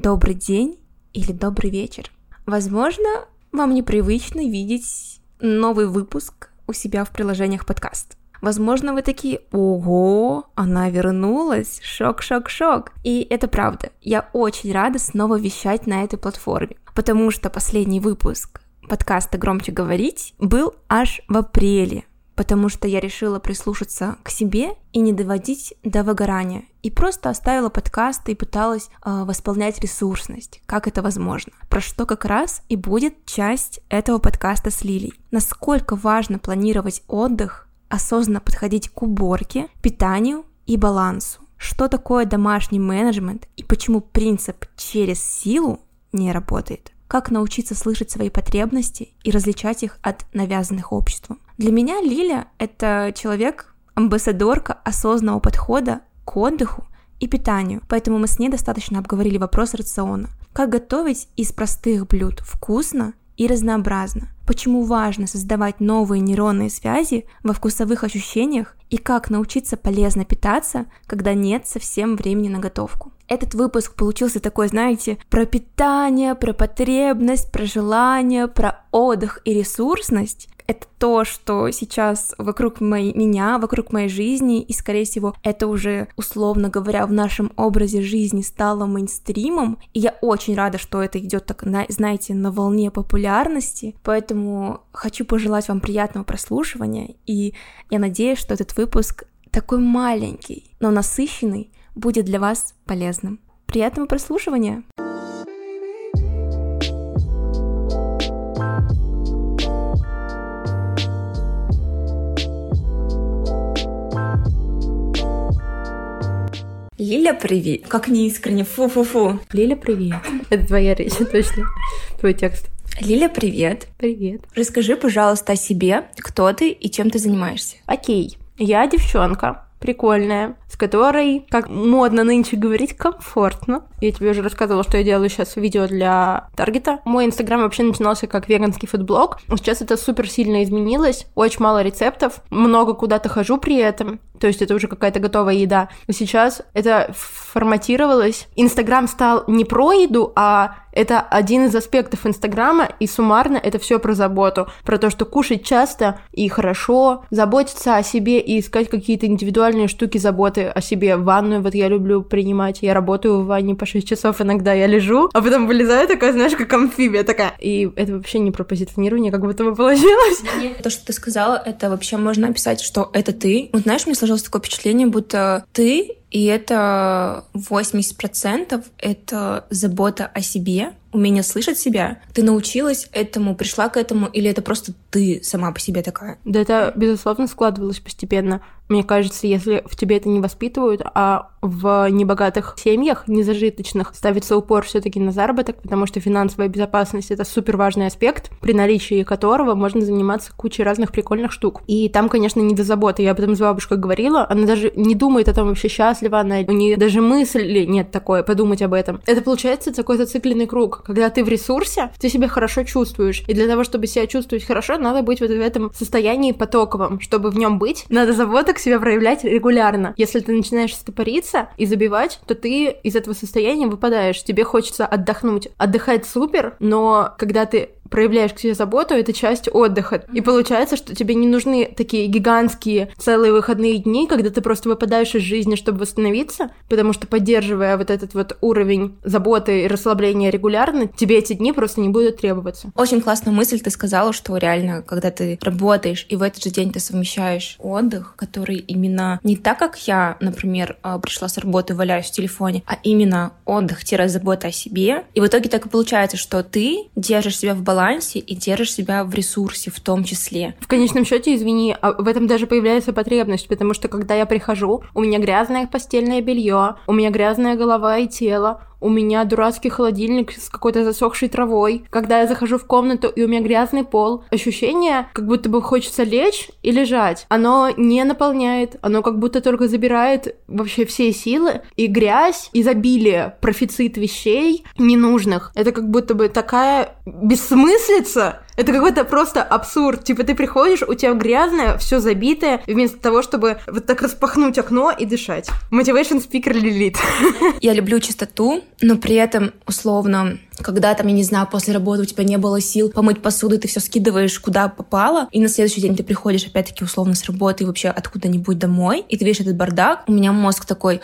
добрый день или добрый вечер. Возможно, вам непривычно видеть новый выпуск у себя в приложениях подкаст. Возможно, вы такие, ого, она вернулась, шок, шок, шок. И это правда. Я очень рада снова вещать на этой платформе, потому что последний выпуск подкаста «Громче говорить» был аж в апреле, потому что я решила прислушаться к себе и не доводить до выгорания. И просто оставила подкасты и пыталась э, восполнять ресурсность, как это возможно. Про что как раз и будет часть этого подкаста с Лилей. Насколько важно планировать отдых, осознанно подходить к уборке, питанию и балансу. Что такое домашний менеджмент и почему принцип через силу не работает как научиться слышать свои потребности и различать их от навязанных обществом. Для меня Лиля — это человек, амбассадорка осознанного подхода к отдыху и питанию, поэтому мы с ней достаточно обговорили вопрос рациона. Как готовить из простых блюд вкусно и разнообразно. Почему важно создавать новые нейронные связи во вкусовых ощущениях и как научиться полезно питаться, когда нет совсем времени на готовку. Этот выпуск получился такой, знаете, про питание, про потребность, про желание, про отдых и ресурсность. Это то, что сейчас вокруг моей, меня, вокруг моей жизни, и, скорее всего, это уже, условно говоря, в нашем образе жизни стало мейнстримом, и я очень рада, что это идет так, знаете, на волне популярности, поэтому хочу пожелать вам приятного прослушивания, и я надеюсь, что этот выпуск такой маленький, но насыщенный, будет для вас полезным. Приятного прослушивания! Лиля, привет. Как неискренне. Фу-фу-фу. Лиля, привет. Это твоя речь, точно. Твой текст. Лиля, привет. Привет. Расскажи, пожалуйста, о себе, кто ты и чем ты занимаешься. Окей. Я девчонка, прикольная, с которой, как модно нынче говорить, комфортно. Я тебе уже рассказывала, что я делаю сейчас видео для Таргета. Мой инстаграм вообще начинался как веганский фудблог. Сейчас это супер сильно изменилось. Очень мало рецептов. Много куда-то хожу при этом. То есть это уже какая-то готовая еда. Но сейчас это форматировалось. Инстаграм стал не про еду, а это один из аспектов Инстаграма, и суммарно это все про заботу, про то, что кушать часто и хорошо, заботиться о себе и искать какие-то индивидуальные штуки заботы о себе. Ванную вот я люблю принимать, я работаю в ванне по 6 часов иногда, я лежу, а потом вылезаю такая, знаешь, как амфибия такая. И это вообще не про позиционирование, как будто бы получилось. То, что ты сказала, это вообще можно описать, что это ты. Вот знаешь, мне сложилось такое впечатление, будто ты и это 80% это забота о себе, умение слышать себя. Ты научилась этому, пришла к этому, или это просто ты сама по себе такая? Да, это, безусловно, складывалось постепенно. Мне кажется, если в тебе это не воспитывают, а в небогатых семьях, незажиточных, ставится упор все таки на заработок, потому что финансовая безопасность — это супер важный аспект, при наличии которого можно заниматься кучей разных прикольных штук. И там, конечно, не до заботы. Я об этом с бабушкой говорила. Она даже не думает о том, вообще счастлива она. У нее даже мысли нет такой, подумать об этом. Это получается такой зацикленный круг. Когда ты в ресурсе, ты себя хорошо чувствуешь. И для того, чтобы себя чувствовать хорошо, надо быть вот в этом состоянии потоковом. Чтобы в нем быть, надо заботок себя проявлять регулярно. Если ты начинаешь стопориться и забивать, то ты из этого состояния выпадаешь. Тебе хочется отдохнуть. Отдыхать супер, но когда ты проявляешь к себе заботу, это часть отдыха. И получается, что тебе не нужны такие гигантские целые выходные дни, когда ты просто выпадаешь из жизни, чтобы восстановиться, потому что поддерживая вот этот вот уровень заботы и расслабления регулярно, тебе эти дни просто не будут требоваться. Очень классная мысль ты сказала, что реально, когда ты работаешь, и в этот же день ты совмещаешь отдых, который именно не так, как я, например, а, пришла с работы, валяюсь в телефоне, а именно отдых-забота о себе. И в итоге так и получается, что ты держишь себя в балансе балансе и держишь себя в ресурсе в том числе. В конечном счете, извини, а в этом даже появляется потребность, потому что когда я прихожу, у меня грязное постельное белье, у меня грязная голова и тело, у меня дурацкий холодильник с какой-то засохшей травой. Когда я захожу в комнату, и у меня грязный пол, ощущение, как будто бы хочется лечь и лежать. Оно не наполняет, оно как будто только забирает вообще все силы. И грязь, изобилие, профицит вещей ненужных. Это как будто бы такая бессмыслица, Это какой-то просто абсурд. Типа ты приходишь, у тебя грязное, все забитое, вместо того, чтобы вот так распахнуть окно и дышать. Motivation speaker Лилит. Я люблю чистоту, но при этом, условно, когда там, я не знаю, после работы у тебя не было сил помыть посуду, ты все скидываешь куда попало, и на следующий день ты приходишь опять-таки условно с работы и вообще откуда-нибудь домой, и ты видишь этот бардак, у меня мозг такой,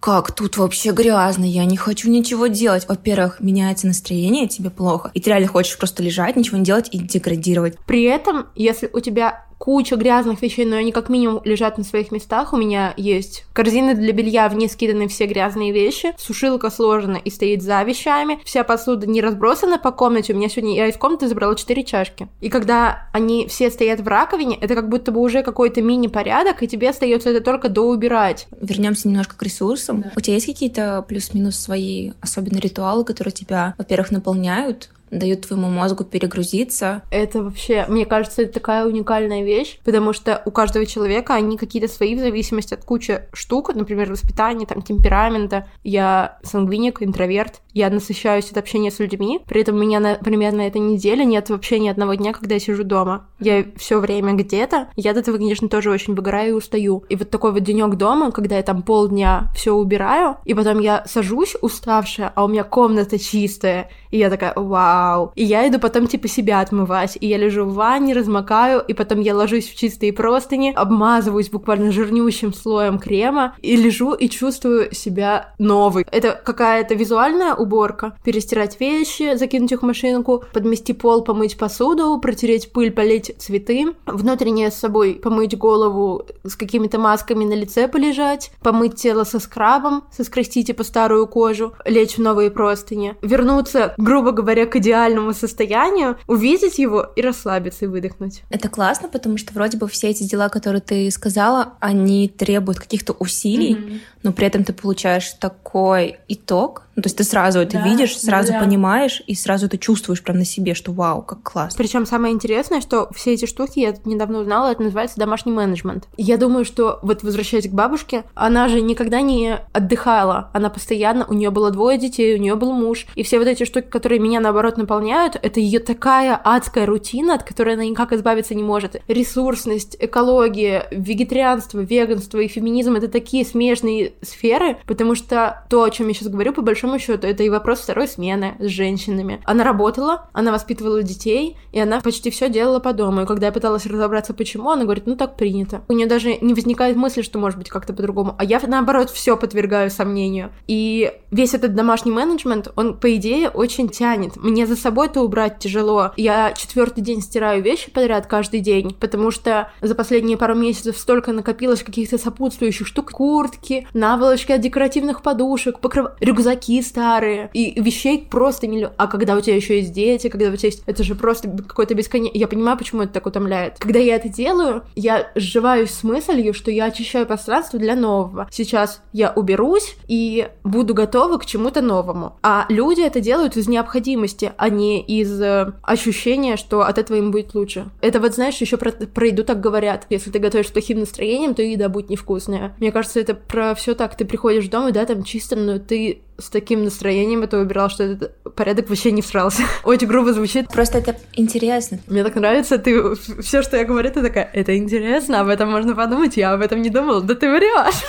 как тут вообще грязно, я не хочу ничего делать. Во-первых, меняется настроение, тебе плохо, и ты реально хочешь просто лежать, ничего не делать и деградировать. При этом, если у тебя куча грязных вещей, но они как минимум лежат на своих местах. У меня есть корзины для белья, в ней скиданы все грязные вещи, сушилка сложена и стоит за вещами, вся посуда не разбросана по комнате. У меня сегодня я из комнаты забрала 4 чашки. И когда они все стоят в раковине, это как будто бы уже какой-то мини-порядок, и тебе остается это только доубирать. Вернемся немножко к ресурсам. Да. У тебя есть какие-то плюс-минус свои особенно ритуалы, которые тебя, во-первых, наполняют, дают твоему мозгу перегрузиться. Это вообще, мне кажется, это такая уникальная вещь, потому что у каждого человека они какие-то свои в зависимости от кучи штук, например, воспитания, там, темперамента. Я сангвиник, интроверт, я насыщаюсь от общения с людьми, при этом у меня, например, на этой неделе нет вообще ни одного дня, когда я сижу дома. Я все время где-то, я от этого, конечно, тоже очень выгораю и устаю. И вот такой вот денек дома, когда я там полдня все убираю, и потом я сажусь уставшая, а у меня комната чистая, и я такая, вау. И я иду потом типа себя отмывать. И я лежу в ванне, размокаю, и потом я ложусь в чистые простыни, обмазываюсь буквально жирнющим слоем крема, и лежу и чувствую себя новой. Это какая-то визуальная уборка. Перестирать вещи, закинуть их в машинку, подмести пол, помыть посуду, протереть пыль, полить цветы, внутреннее с собой помыть голову с какими-то масками на лице полежать, помыть тело со скрабом, соскрести типа старую кожу, лечь в новые простыни, вернуться грубо говоря, к идеальному состоянию, увидеть его и расслабиться и выдохнуть. Это классно, потому что вроде бы все эти дела, которые ты сказала, они требуют каких-то усилий, mm-hmm. но при этом ты получаешь такой итог, ну, то есть ты сразу это да, видишь, сразу да. понимаешь и сразу это чувствуешь прям на себе, что вау, как классно. Причем самое интересное, что все эти штуки я недавно узнала, это называется домашний менеджмент. Я думаю, что вот возвращаясь к бабушке, она же никогда не отдыхала, она постоянно, у нее было двое детей, у нее был муж, и все вот эти штуки, которые меня наоборот наполняют, это ее такая адская рутина, от которой она никак избавиться не может. Ресурсность, экология, вегетарианство, веганство и феминизм это такие смежные сферы, потому что то, о чем я сейчас говорю, по большому большому счету, это и вопрос второй смены с женщинами. Она работала, она воспитывала детей, и она почти все делала по дому. И когда я пыталась разобраться, почему, она говорит, ну так принято. У нее даже не возникает мысли, что может быть как-то по-другому. А я, наоборот, все подвергаю сомнению. И весь этот домашний менеджмент, он, по идее, очень тянет. Мне за собой-то убрать тяжело. Я четвертый день стираю вещи подряд каждый день, потому что за последние пару месяцев столько накопилось каких-то сопутствующих штук. Куртки, наволочки от декоративных подушек, покрыв... рюкзаки старые, и вещей просто миллион. А когда у тебя еще есть дети, когда у тебя есть... Это же просто какой-то бесконечный... Я понимаю, почему это так утомляет. Когда я это делаю, я сживаюсь с мыслью, что я очищаю пространство для нового. Сейчас я уберусь и буду готова к чему-то новому. А люди это делают из необходимости, а не из э, ощущения, что от этого им будет лучше. Это вот, знаешь, еще про, про еду так говорят. Если ты готовишь с плохим настроением, то еда будет невкусная. Мне кажется, это про все так. Ты приходишь домой, да, там чисто, но ты с таким настроением это выбирал, что этот порядок вообще не всрался. Очень грубо звучит. Просто это интересно. Мне так нравится, ты все, что я говорю, ты такая, это интересно, об этом можно подумать, я об этом не думала. Да ты врешь.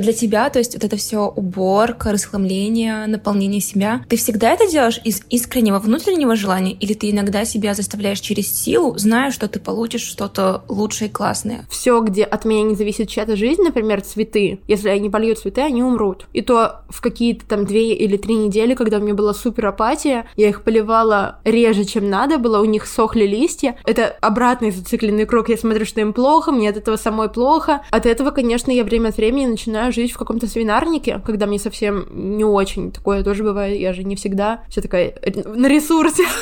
Для тебя, то есть вот это все уборка, расхламление, наполнение себя, ты всегда это делаешь из искреннего внутреннего желания, или ты иногда себя заставляешь через силу, зная, что ты получишь что-то лучшее и классное? Все, где от меня не зависит чья-то жизнь, например, цветы, если я не полью цветы, они умрут. И то в какие-то там две или три недели, когда у меня была супер апатия, я их поливала реже, чем надо было, у них сохли листья. Это обратный зацикленный круг. Я смотрю, что им плохо, мне от этого самой плохо. От этого, конечно, я время от времени начинаю жить в каком-то свинарнике, когда мне совсем не очень. Такое тоже бывает, я же не всегда все такая на ресурсе.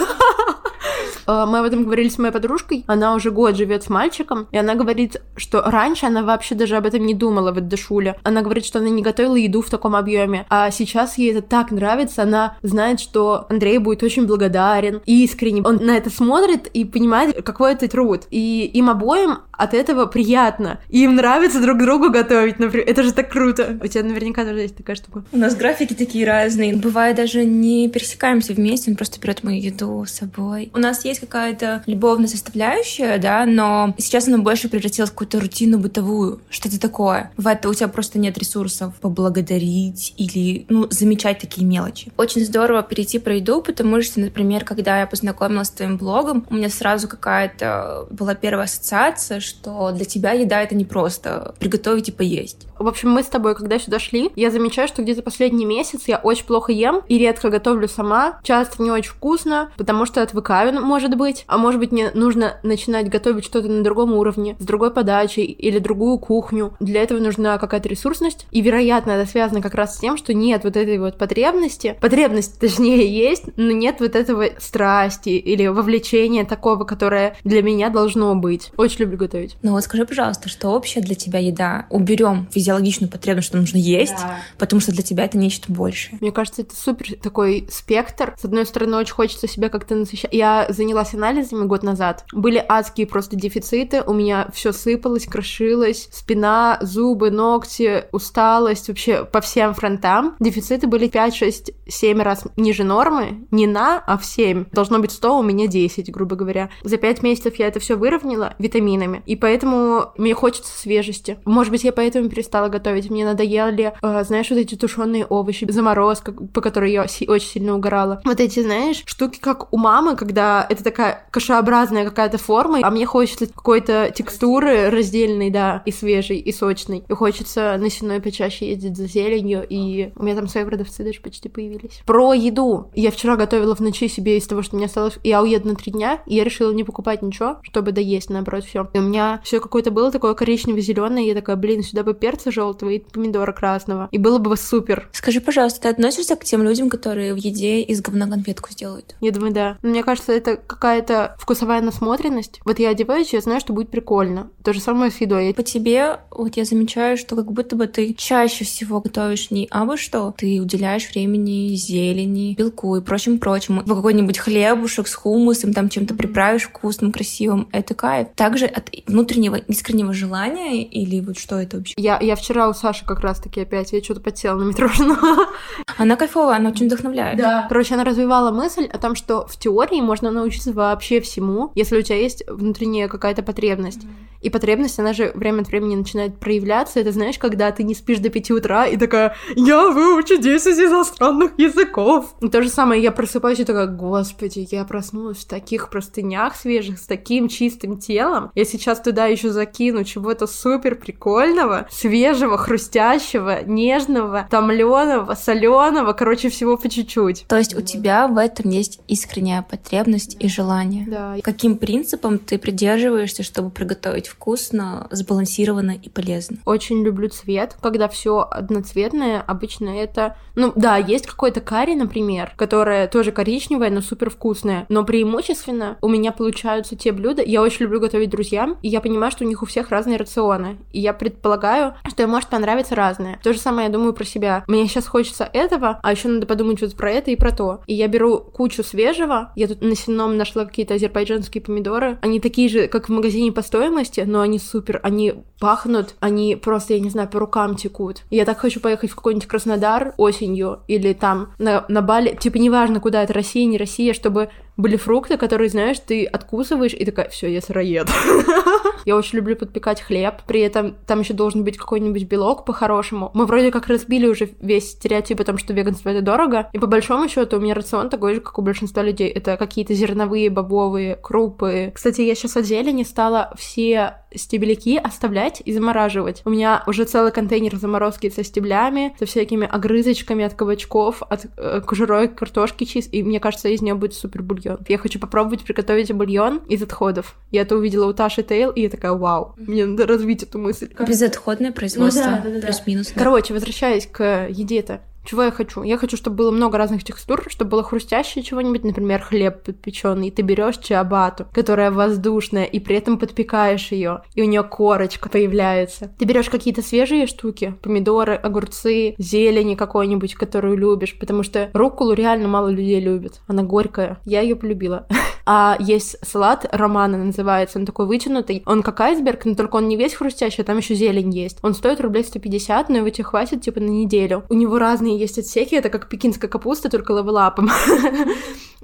А, мы об этом говорили с моей подружкой. Она уже год живет с мальчиком, и она говорит, что раньше она вообще даже об этом не думала в Эддешуле. Она говорит, что она не готовила еду в таком объеме, а сейчас ей это так нравится. Она знает, что Андрей будет очень благодарен, искренне. Он на это смотрит и понимает, какой это труд. И им обоим от этого приятно. Им нравится друг другу готовить, например. Это же так круто. У тебя наверняка тоже есть такая штука. У нас графики такие разные. Бывает даже не пересекаемся вместе, он просто берет мою еду с собой. У нас есть какая-то любовная составляющая, да, но сейчас она больше превратилась в какую-то рутину бытовую, что-то такое. В это у тебя просто нет ресурсов поблагодарить или, ну, замечать такие мелочи. Очень здорово перейти про еду, потому что, например, когда я познакомилась с твоим блогом, у меня сразу какая-то была первая ассоциация, что для тебя еда — это не просто приготовить и поесть. В общем, мы с тобой, когда сюда шли, я замечаю, что где-то последний месяц я очень плохо ем и редко готовлю сама. Часто не очень вкусно, потому что отвыкаю, может быть. А может быть, мне нужно начинать готовить что-то на другом уровне, с другой подачей или другую кухню. Для этого нужна какая-то ресурсность. И, вероятно, это связано как раз с тем, что нет вот этой вот потребности. Потребность, точнее, есть, но нет вот этого страсти или вовлечения такого, которое для меня должно быть. Очень люблю готовить. Ну вот скажи, пожалуйста, что общее для тебя еда? Уберем физиологичную потребность, что нужно есть, да. потому что для тебя это нечто большее. Мне кажется, это супер такой спектр. С одной стороны, очень хочется себя как-то насыщать. Я занялась анализами год назад. Были адские просто дефициты. У меня все сыпалось, крошилось. Спина, зубы, ногти, усталость. Вообще по всем фронтам. Дефициты были 5, 6, 7 раз ниже нормы. Не на, а в 7. Должно быть 100, у меня 10, грубо говоря. За 5 месяцев я это все выровняла витаминами. И поэтому мне хочется свежести. Может быть, я поэтому перестала стала готовить. Мне надоели, э, знаешь, вот эти тушеные овощи, заморозка, по которой я си- очень сильно угорала. Вот эти, знаешь, штуки, как у мамы, когда это такая кашеобразная какая-то форма, а мне хочется какой-то текстуры раздельной, да, и свежей, и сочной. И хочется на сеной почаще ездить за зеленью, и у меня там свои продавцы даже почти появились. Про еду. Я вчера готовила в ночи себе из того, что меня осталось... Я уеду на три дня, и я решила не покупать ничего, чтобы доесть, наоборот, все. И у меня все какое-то было такое коричнево-зеленое, я такая, блин, сюда бы перца перца желтого и помидора красного. И было бы супер. Скажи, пожалуйста, ты относишься к тем людям, которые в еде из говна конфетку сделают? Я думаю, да. мне кажется, это какая-то вкусовая насмотренность. Вот я одеваюсь, я знаю, что будет прикольно. То же самое с едой. По тебе, вот я замечаю, что как будто бы ты чаще всего готовишь не абы что, ты уделяешь времени зелени, белку и прочим-прочему. В какой-нибудь хлебушек с хумусом, там чем-то приправишь вкусным, красивым. Это кайф. Также от внутреннего искреннего желания или вот что это вообще? Я, я вчера у Саши как раз-таки опять, я что-то подсела на метрошину. Она кайфовая, она очень вдохновляет. Да. Короче, она развивала мысль о том, что в теории можно научиться вообще всему, если у тебя есть внутренняя какая-то потребность. Mm-hmm. И потребность, она же время от времени начинает проявляться. Это знаешь, когда ты не спишь до 5 утра и такая, я выучу 10 иностранных языков. И то же самое, я просыпаюсь и такая, господи, я проснулась в таких простынях свежих, с таким чистым телом. Я сейчас туда еще закину чего-то супер прикольного, свежего, хрустящего, нежного, томленого, соленого, короче, всего по чуть-чуть. То есть у тебя в этом есть искренняя потребность и желание. Да. Каким принципом ты придерживаешься, чтобы приготовить вкусно, сбалансированно и полезно? Очень люблю цвет. Когда все одноцветное, обычно это... Ну да, есть какой-то карри, например, которое тоже коричневое, но супер вкусное. Но преимущественно у меня получаются те блюда. Я очень люблю готовить друзьям, и я понимаю, что у них у всех разные рационы. И я предполагаю, что им может понравиться разное. То же самое я думаю про себя. Мне сейчас хочется этого, а еще надо подумать вот про это и про то. И я беру кучу свежего. Я тут на сенном нашла какие-то азербайджанские помидоры. Они такие же, как в магазине по стоимости, но они супер. Они пахнут, они просто, я не знаю, по рукам текут. Я так хочу поехать в какой-нибудь Краснодар осенью или там на, на Бали. Типа неважно, куда это, Россия, не Россия, чтобы были фрукты, которые, знаешь, ты откусываешь и такая, все, я сыроед. Я очень люблю подпекать хлеб, при этом там еще должен быть какой-нибудь белок по-хорошему. Мы вроде как разбили уже весь стереотип о том, что веганство это дорого, и по большому счету у меня рацион такой же, как у большинства людей. Это какие-то зерновые, бобовые, крупы. Кстати, я сейчас от зелени стала все стебляки оставлять и замораживать. У меня уже целый контейнер заморозки со стеблями, со всякими огрызочками от кабачков, от э, кожурой картошки чист, и мне кажется, из нее будет супер бульон. Я хочу попробовать приготовить бульон из отходов. Я это увидела у Таши Тейл, и я такая, вау, мне надо развить эту мысль. Безотходное производство, ну, да, да, да, плюс-минус. Короче, возвращаясь к еде-то. Чего я хочу? Я хочу, чтобы было много разных текстур, чтобы было хрустящее чего-нибудь, например, хлеб подпеченный, ты берешь чиабату, которая воздушная, и при этом подпекаешь ее, и у нее корочка появляется. Ты берешь какие-то свежие штуки, помидоры, огурцы, зелени какой-нибудь, которую любишь, потому что руккулу реально мало людей любят. Она горькая. Я ее полюбила. А есть салат, романа называется, он такой вытянутый. Он как айсберг, но только он не весь хрустящий, а там еще зелень есть. Он стоит рублей 150, но его тебе хватит типа на неделю. У него разные есть отсеки, это как пекинская капуста, только левелапом.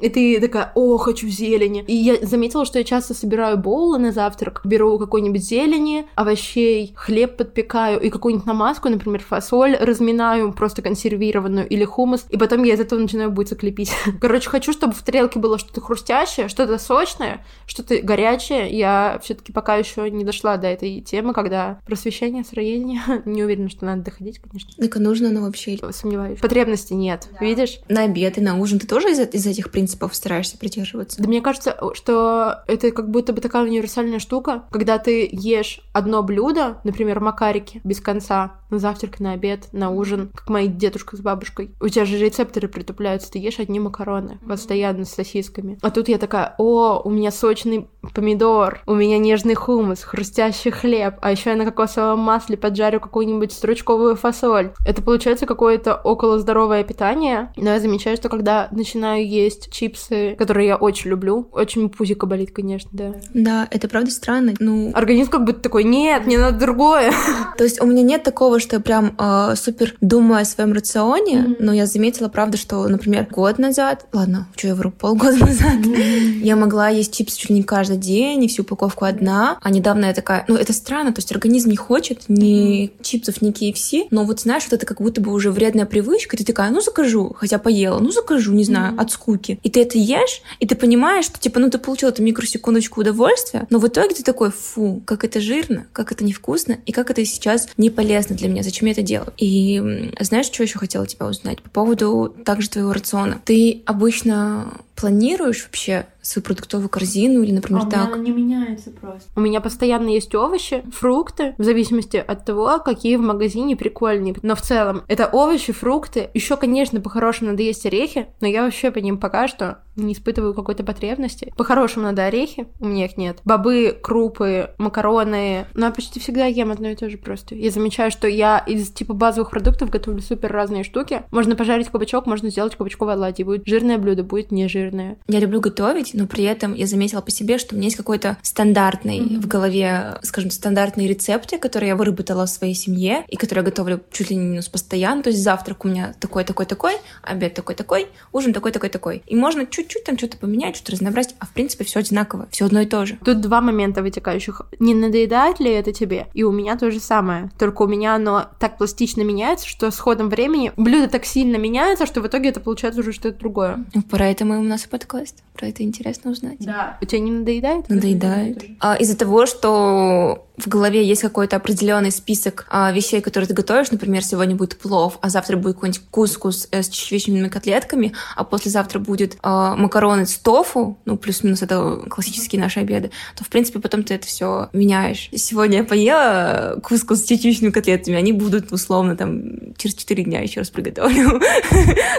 И ты такая, о, хочу зелени. И я заметила, что я часто собираю боулы на завтрак, беру какой-нибудь зелени, овощей, хлеб подпекаю и какую-нибудь намазку, например, фасоль разминаю, просто консервированную, или хумус, и потом я из этого начинаю буйца клепить. Короче, хочу, чтобы в тарелке было что-то хрустящее, что-то сочное, что-то горячее. Я все таки пока еще не дошла до этой темы, когда просвещение, строение, не уверена, что надо доходить, конечно. Так нужно оно вообще? Сомневаюсь. Потребности нет, да. видишь? На обед и на ужин ты тоже из, из этих принципов принципов стараешься придерживаться? Да мне кажется, что это как будто бы такая универсальная штука, когда ты ешь одно блюдо, например, макарики без конца, на завтрак, на обед, на ужин, как мои дедушка с бабушкой. У тебя же рецепторы притупляются, ты ешь одни макароны постоянно с сосисками. А тут я такая, о, у меня сочный помидор, у меня нежный хумус, хрустящий хлеб, а еще я на кокосовом масле поджарю какую-нибудь стручковую фасоль. Это получается какое-то около здоровое питание, но я замечаю, что когда начинаю есть чипсы, которые я очень люблю, очень пузико болит, конечно, да. Да, это правда странно. Ну, организм как будто такой, нет, мне надо другое. То есть у меня нет такого, что я прям э, супер думаю о своем рационе, mm-hmm. но я заметила, правда, что, например, год назад, ладно, что я вру, полгода назад, mm-hmm. я могла есть чипсы чуть ли не каждый день, и всю упаковку одна, а недавно я такая, ну, это странно, то есть организм не хочет ни чипсов, ни KFC, но вот знаешь, вот это как будто бы уже вредная привычка, ты такая, ну, закажу, хотя поела, ну, закажу, не знаю, mm-hmm. от скуки. И ты это ешь, и ты понимаешь, что, типа, ну, ты получил эту микросекундочку удовольствия, но в итоге ты такой, фу, как это жирно, как это невкусно, и как это сейчас не полезно для меня, зачем я это делаю. И знаешь, что еще хотела тебя узнать? По поводу также твоего рациона. Ты обычно планируешь вообще свою продуктовую корзину или, например, а так? У меня не меняется просто. У меня постоянно есть овощи, фрукты, в зависимости от того, какие в магазине прикольные. Но в целом это овощи, фрукты. Еще, конечно, по-хорошему надо есть орехи, но я вообще по ним пока что не испытываю какой-то потребности. По-хорошему надо орехи, у меня их нет. Бобы, крупы, макароны. Но я почти всегда ем одно и то же просто. Я замечаю, что я из типа базовых продуктов готовлю супер разные штуки. Можно пожарить кабачок, можно сделать кабачковое оладьи. Будет жирное блюдо, будет не жирное. Я люблю готовить, но при этом я заметила по себе, что у меня есть какой-то стандартный mm-hmm. в голове, скажем, стандартные рецепты, которые я выработала в своей семье и которые я готовлю чуть ли не минус постоянно. То есть завтрак у меня такой, такой, такой, обед такой, такой, ужин такой, такой, такой. И можно чуть-чуть там что-то поменять, что-то разнообразить, а в принципе все одинаково, все одно и то же. Тут два момента вытекающих. Не надоедает ли это тебе? И у меня то же самое. Только у меня оно так пластично меняется, что с ходом времени блюдо так сильно меняется, что в итоге это получается уже что-то другое. Поэтому у нас и подкаст. Про это интересно узнать. Да. У тебя не надоедает? Надоедает. А, из-за того, что в голове есть какой-то определенный список а, вещей, которые ты готовишь, например, сегодня будет плов, а завтра будет какой-нибудь кускус э, с чечевичными котлетками, а послезавтра будет а, макароны с тофу, ну, плюс-минус это классические наши обеды, то, в принципе, потом ты это все меняешь. Сегодня я поела кускус с чечевичными котлетками, они будут, условно, там, через 4 дня еще раз приготовлю.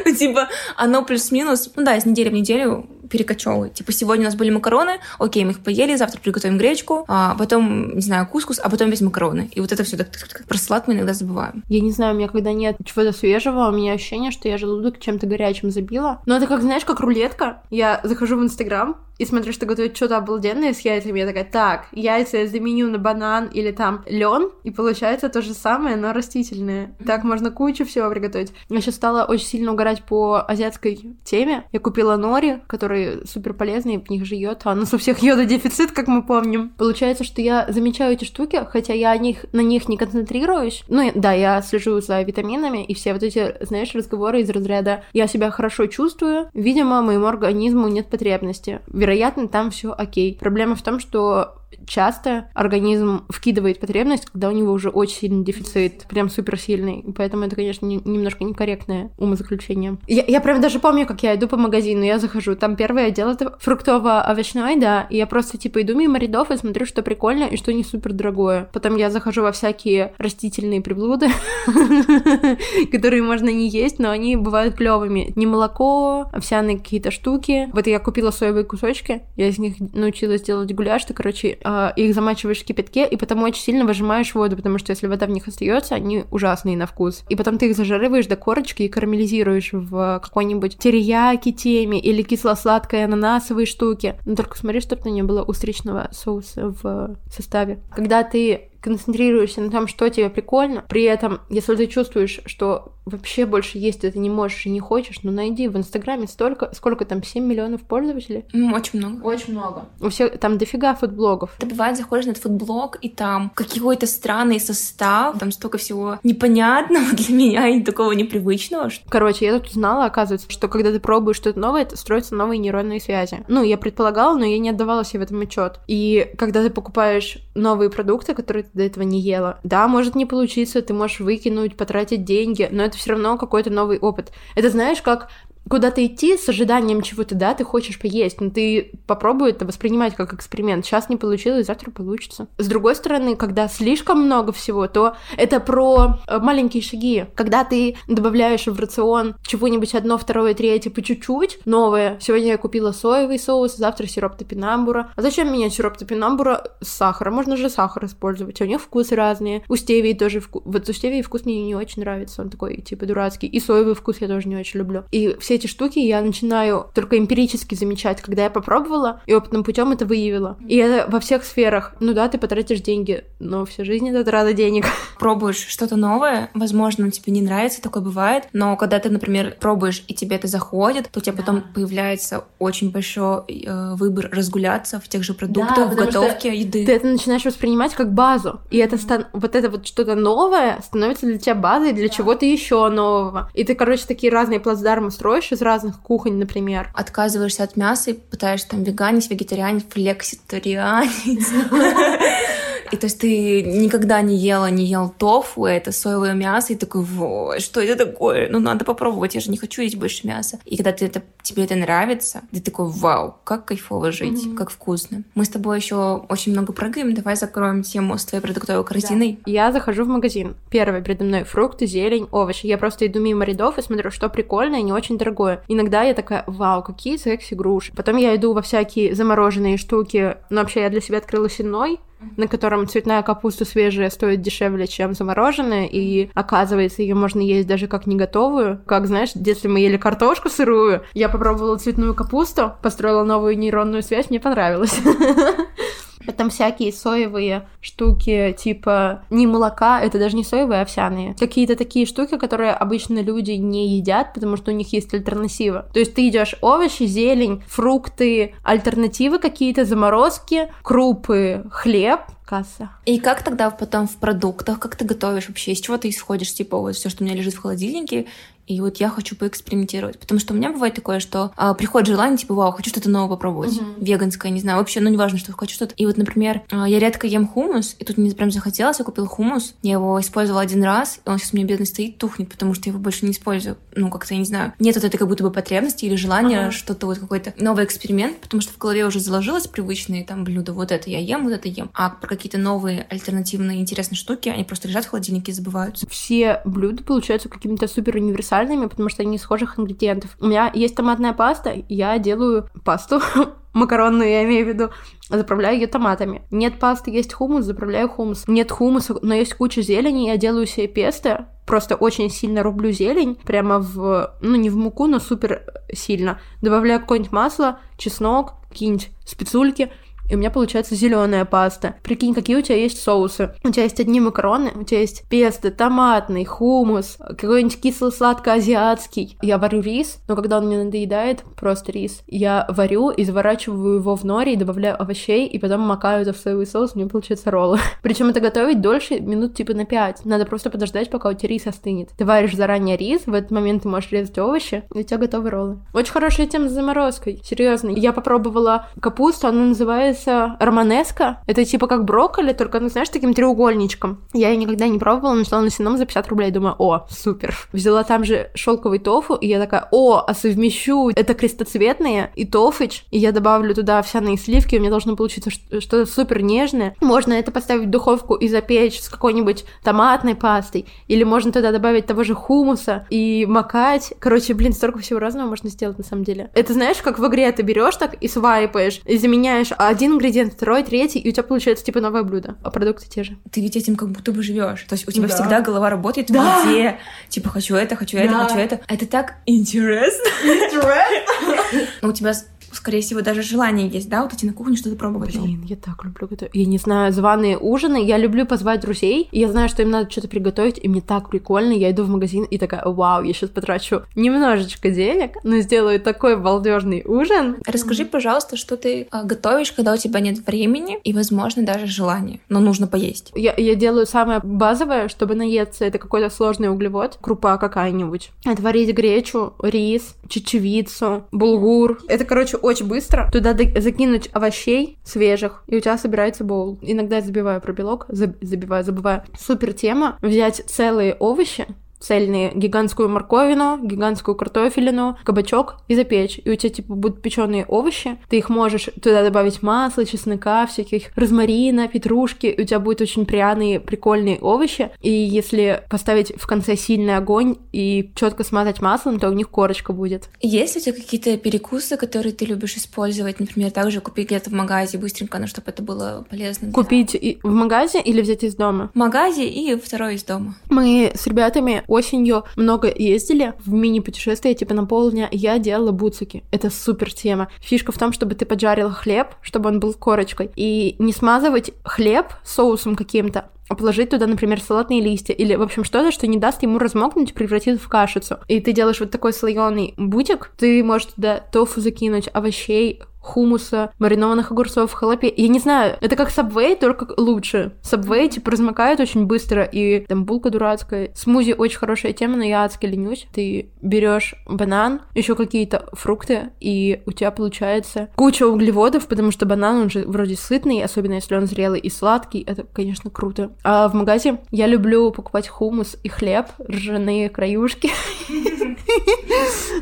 Ну, типа, оно плюс-минус, ну да, с недели в неделю перекочевывает. Типа, сегодня у нас были макароны, окей, мы их поели, завтра приготовим гречку, а потом, не знаю, кускус, а потом весь макароны. И вот это все так, так, так про салат мы иногда забываем. Я не знаю, у меня когда нет чего-то свежего, у меня ощущение, что я желудок чем-то горячим забила. Но это как, знаешь, как рулетка. Я захожу в Инстаграм, и смотрю, что готовят что-то обалденное с яйцами, я такая, так, яйца я заменю на банан или там лен, и получается то же самое, но растительное. Так можно кучу всего приготовить. Я сейчас стала очень сильно угорать по азиатской теме. Я купила нори, которые супер полезные, в них же йод, а у нас у всех йода дефицит, как мы помним. Получается, что я замечаю эти штуки, хотя я о них, на них не концентрируюсь. Ну, да, я слежу за витаминами, и все вот эти, знаешь, разговоры из разряда «я себя хорошо чувствую», видимо, моему организму нет потребности вероятно, там все окей. Проблема в том, что часто организм вкидывает потребность, когда у него уже очень сильный дефицит, прям супер сильный. Поэтому это, конечно, не, немножко некорректное умозаключение. Я, я прям даже помню, как я иду по магазину, я захожу, там первый отдел это фруктово-овощной, да, и я просто типа иду мимо рядов и смотрю, что прикольно и что не супер дорогое. Потом я захожу во всякие растительные приблуды, которые можно не есть, но они бывают клевыми. Не молоко, овсяные какие-то штуки. Вот я купила соевые кусочки, я из них научилась делать гуляш, ты, короче, а, их замачиваешь в кипятке, и потом очень сильно выжимаешь воду, потому что если вода в них остается, они ужасные на вкус. И потом ты их зажариваешь до корочки и карамелизируешь в какой-нибудь терияки теме или кисло-сладкой ананасовой штуки. Но только смотри, чтобы не было устричного соуса в составе. Когда ты концентрируешься на том, что тебе прикольно, при этом, если ты чувствуешь, что вообще больше есть ты не можешь и не хочешь, ну найди в Инстаграме столько, сколько там, 7 миллионов пользователей? Очень много. Очень много. У всех там дофига фудблогов. Ты бывает заходишь на этот фудблог, и там какой-то странный состав, там столько всего непонятного для меня и такого непривычного. Что... Короче, я тут узнала, оказывается, что когда ты пробуешь что-то новое, это строятся новые нейронные связи. Ну, я предполагала, но я не отдавала себе в этом отчет. И когда ты покупаешь новые продукты, которые ты до этого не ела, да, может не получиться, ты можешь выкинуть, потратить деньги, но это это все равно какой-то новый опыт. Это знаешь, как куда-то идти с ожиданием чего-то, да, ты хочешь поесть, но ты попробуй это воспринимать как эксперимент. Сейчас не получилось, завтра получится. С другой стороны, когда слишком много всего, то это про э, маленькие шаги. Когда ты добавляешь в рацион чего-нибудь одно, второе, третье по чуть-чуть, новое. Сегодня я купила соевый соус, завтра сироп топинамбура. А зачем менять сироп топинамбура с сахаром? Можно же сахар использовать. У них вкусы разные. У стевии тоже вкус. Вот у стевии вкус мне не очень нравится. Он такой, типа, дурацкий. И соевый вкус я тоже не очень люблю. И все эти штуки я начинаю только эмпирически замечать, когда я попробовала и опытным путем это выявила. И это во всех сферах. Ну да, ты потратишь деньги, но вся жизнь это трата денег. Пробуешь что-то новое, возможно, тебе не нравится, такое бывает, но когда ты, например, пробуешь и тебе это заходит, то у тебя да. потом появляется очень большой э, выбор разгуляться в тех же продуктах, да, в готовке еды. Ты это начинаешь воспринимать как базу, и это стан... вот это вот что-то новое становится для тебя базой для да. чего-то еще нового. И ты, короче, такие разные плацдармы строишь из разных разных кухонь, например. Отказываешься от мяса и пытаешься там веганить, вегетарианить, флекситарианить. И то есть ты никогда не ела, не ел тофу, это соевое мясо, и такой, вот, что это такое? Ну, надо попробовать, я же не хочу есть больше мяса. И когда ты это, тебе это нравится, ты такой, вау, как кайфово жить, mm-hmm. как вкусно. Мы с тобой еще очень много прыгаем, давай закроем тему с твоей продуктовой корзиной. Да. Я захожу в магазин. Первый передо мной фрукты, зелень, овощи. Я просто иду мимо рядов и смотрю, что прикольное, не очень дорогое. Иногда я такая, вау, какие секси-груши. Потом я иду во всякие замороженные штуки. Но вообще я для себя открыла сенной, на котором цветная капуста свежая стоит дешевле, чем замороженная, и оказывается, ее можно есть даже как не готовую. Как, знаешь, если мы ели картошку сырую, я попробовала цветную капусту, построила новую нейронную связь, мне понравилось. Там всякие соевые штуки, типа не молока, это даже не соевые, а овсяные. Какие-то такие штуки, которые обычно люди не едят, потому что у них есть альтернатива. То есть ты идешь овощи, зелень, фрукты, альтернативы какие-то, заморозки, крупы, хлеб, касса. И как тогда потом в продуктах, как ты готовишь вообще? Из чего ты исходишь? Типа вот все, что у меня лежит в холодильнике, и вот я хочу поэкспериментировать. Потому что у меня бывает такое, что а, приходит желание, типа, вау, хочу что-то новое попробовать. Uh-huh. Веганское, не знаю, вообще, ну, неважно, что хочу что-то. И вот, например, а, я редко ем хумус, и тут мне прям захотелось, я купил хумус, я его использовала один раз, и он сейчас у меня бедный стоит, тухнет, потому что я его больше не использую. Ну, как-то, я не знаю, нет вот этой как будто бы потребности или желания uh-huh. что-то вот какой-то новый эксперимент, потому что в голове уже заложилось привычные там блюда, вот это я ем, вот это ем. А про какие-то новые альтернативные интересные штуки, они просто лежат в холодильнике и забываются. Все блюда получаются какими-то супер универсальными, потому что они не схожих ингредиентов. У меня есть томатная паста, я делаю пасту макаронную, я имею в виду, заправляю ее томатами. Нет пасты, есть хумус, заправляю хумус. Нет хумуса, но есть куча зелени, я делаю себе песто, просто очень сильно рублю зелень, прямо в, ну не в муку, но супер сильно. Добавляю какое-нибудь масло, чеснок, какие-нибудь спецульки, и у меня получается зеленая паста. Прикинь, какие у тебя есть соусы. У тебя есть одни макароны, у тебя есть песто, томатный, хумус, какой-нибудь кисло-сладко-азиатский. Я варю рис, но когда он мне надоедает, просто рис, я варю и заворачиваю его в норе и добавляю овощей, и потом макаю это в соевый соус, у меня получается роллы. Причем это готовить дольше минут типа на 5. Надо просто подождать, пока у тебя рис остынет. Ты варишь заранее рис, в этот момент ты можешь резать овощи, и у тебя готовы роллы. Очень хорошая тема с заморозкой, серьезно. Я попробовала капусту, она называется называется романеска. Это типа как брокколи, только, ну, знаешь, таким треугольничком. Я ее никогда не пробовала, нашла на сеном за 50 рублей. Думаю, о, супер. Взяла там же шелковый тофу, и я такая, о, а совмещу это крестоцветные и тофыч, и я добавлю туда овсяные сливки, у меня должно получиться что-то супер нежное. Можно это поставить в духовку и запечь с какой-нибудь томатной пастой, или можно туда добавить того же хумуса и макать. Короче, блин, столько всего разного можно сделать на самом деле. Это знаешь, как в игре ты берешь так и свайпаешь, и заменяешь один ингредиент, второй, третий, и у тебя получается типа новое блюдо, а продукты те же. Ты ведь этим как будто бы живешь. То есть у тебя да. всегда голова работает да. в. Типа хочу это, хочу да. это, хочу это. Это так интересно. Интересно. У тебя скорее всего, даже желание есть, да, вот идти на кухню что-то пробовать. Блин, я так люблю готовить. Я не знаю, званые ужины. Я люблю позвать друзей, и я знаю, что им надо что-то приготовить, и мне так прикольно. Я иду в магазин и такая, вау, я сейчас потрачу немножечко денег, но сделаю такой балдежный ужин. Расскажи, пожалуйста, что ты а, готовишь, когда у тебя нет времени и, возможно, даже желания, но нужно поесть. Я, я делаю самое базовое, чтобы наесться. Это какой-то сложный углевод, крупа какая-нибудь. Отварить гречу, рис, чечевицу, булгур. Это, короче, очень быстро. Туда закинуть овощей свежих, и у тебя собирается боул. Иногда я забиваю про белок, забиваю, забываю. Супер тема. Взять целые овощи, цельные гигантскую морковину, гигантскую картофелину, кабачок и запечь. И у тебя, типа, будут печеные овощи. Ты их можешь туда добавить масло, чеснока, всяких розмарина, петрушки. И у тебя будут очень пряные, прикольные овощи. И если поставить в конце сильный огонь и четко смазать маслом, то у них корочка будет. Есть ли у тебя какие-то перекусы, которые ты любишь использовать? Например, также купить где-то в магазе быстренько, ну, чтобы это было полезно. Для... Купить в магазе или взять из дома? В магазе и второй из дома. Мы с ребятами осенью много ездили в мини-путешествие, типа на полдня, я делала буцики. Это супер тема. Фишка в том, чтобы ты поджарила хлеб, чтобы он был корочкой, и не смазывать хлеб соусом каким-то, а положить туда, например, салатные листья или, в общем, что-то, что не даст ему размокнуть и превратиться в кашицу. И ты делаешь вот такой слоеный бутик, ты можешь туда тофу закинуть, овощей, хумуса, маринованных огурцов, халапе. Я не знаю, это как Subway, только лучше. Subway, типа, размокает очень быстро, и там булка дурацкая. Смузи очень хорошая тема, но я адски ленюсь. Ты берешь банан, еще какие-то фрукты, и у тебя получается куча углеводов, потому что банан, он же вроде сытный, особенно если он зрелый и сладкий. Это, конечно, круто. А в магазе я люблю покупать хумус и хлеб, ржаные краюшки.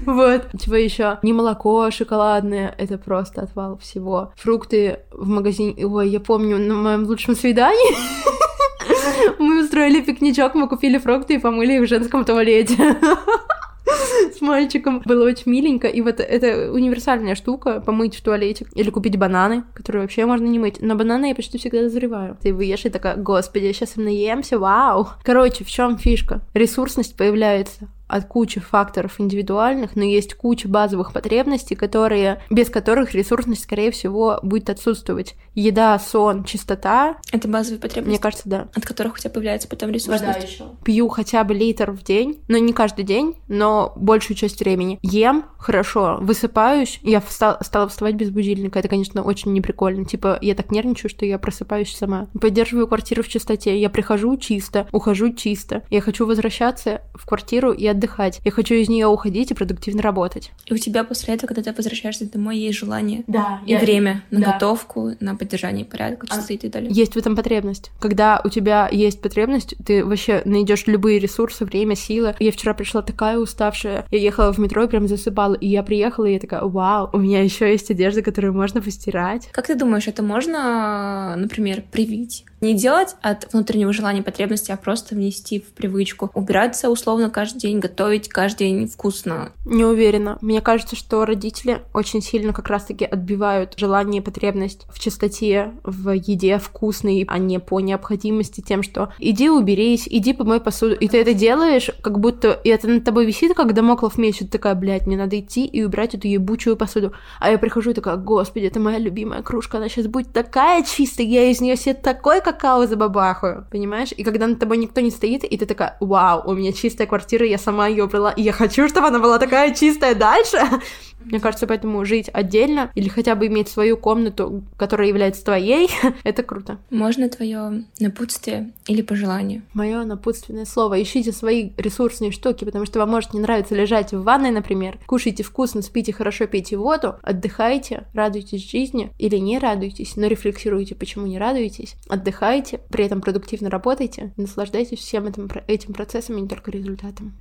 Вот. Типа еще не молоко шоколадное, это просто отвал всего. Фрукты в магазине... Ой, я помню, на моем лучшем свидании мы устроили пикничок, мы купили фрукты и помыли их в женском туалете с мальчиком. Было очень миленько. И вот это универсальная штука — помыть в туалете. Или купить бананы, которые вообще можно не мыть. Но бананы я почти всегда дозреваю. Ты выешь и такая, господи, сейчас им наемся, вау. Короче, в чем фишка? Ресурсность появляется от кучи факторов индивидуальных, но есть куча базовых потребностей, которые, без которых ресурсность, скорее всего, будет отсутствовать. Еда, сон, чистота. Это базовые потребности? Мне кажется, да. От которых у тебя появляется потом ресурсность? Вода еще. Пью хотя бы литр в день, но не каждый день, но большую часть времени. Ем хорошо, высыпаюсь, я встал, стала вставать без будильника, это, конечно, очень неприкольно. Типа, я так нервничаю, что я просыпаюсь сама. Поддерживаю квартиру в чистоте, я прихожу чисто, ухожу чисто. Я хочу возвращаться в квартиру и отдыхать отдыхать. Я хочу из нее уходить и продуктивно работать. И у тебя после этого, когда ты возвращаешься домой, есть желание да, и я... время на да. готовку, на поддержание порядка, чистоты а... и так далее. Есть в этом потребность. Когда у тебя есть потребность, ты вообще найдешь любые ресурсы, время, силы. Я вчера пришла такая уставшая. Я ехала в метро и прям засыпала. И я приехала, и я такая, вау, у меня еще есть одежда, которую можно постирать. Как ты думаешь, это можно, например, привить? Не делать от внутреннего желания потребности, а просто внести в привычку. Убираться условно каждый день, готовить каждый день вкусно. Не уверена. Мне кажется, что родители очень сильно как раз-таки отбивают желание и потребность в чистоте, в еде вкусной, а не по необходимости тем, что иди уберись, иди помой посуду. И ты это делаешь, как будто и это над тобой висит, как домоклов меч, и ты такая, блядь, мне надо идти и убирать эту ебучую посуду. А я прихожу и такая, господи, это моя любимая кружка, она сейчас будет такая чистая, я из нее себе такой, как какао забабахаю, понимаешь? И когда над тобой никто не стоит, и ты такая, вау, у меня чистая квартира, я сама ее убрала, и я хочу, чтобы она была такая чистая дальше, Мне кажется, поэтому жить отдельно или хотя бы иметь свою комнату, которая является твоей, это круто. Можно твое напутствие или пожелание? Мое напутственное слово. Ищите свои ресурсные штуки, потому что вам может не нравиться лежать в ванной, например. Кушайте вкусно, спите хорошо, пейте воду, отдыхайте, радуйтесь жизни или не радуйтесь, но рефлексируйте, почему не радуетесь. Отдыхайте, при этом продуктивно работайте, наслаждайтесь всем этим, этим процессом и не только результатом.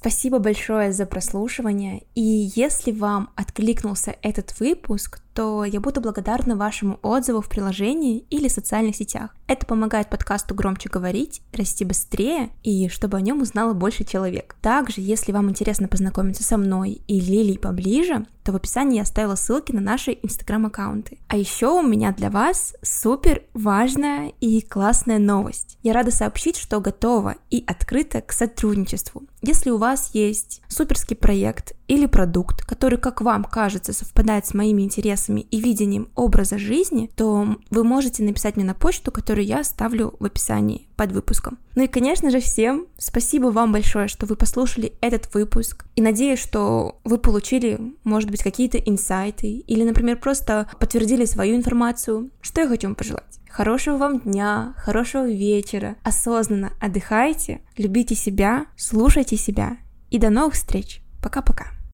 Спасибо большое за прослушивание, и если вам откликнулся этот выпуск, то я буду благодарна вашему отзыву в приложении или социальных сетях. Это помогает подкасту громче говорить, расти быстрее и чтобы о нем узнало больше человек. Также, если вам интересно познакомиться со мной и Лилией поближе, то в описании я оставила ссылки на наши инстаграм-аккаунты. А еще у меня для вас супер важная и классная новость. Я рада сообщить, что готова и открыта к сотрудничеству. Если у вас есть суперский проект или продукт, который, как вам кажется, совпадает с моими интересами и видением образа жизни, то вы можете написать мне на почту, которую я оставлю в описании под выпуском. Ну и, конечно же, всем спасибо вам большое, что вы послушали этот выпуск. И надеюсь, что вы получили, может быть, какие-то инсайты или, например, просто подтвердили свою информацию. Что я хочу вам пожелать? Хорошего вам дня, хорошего вечера. Осознанно отдыхайте, любите себя, слушайте себя. И до новых встреч. Пока-пока.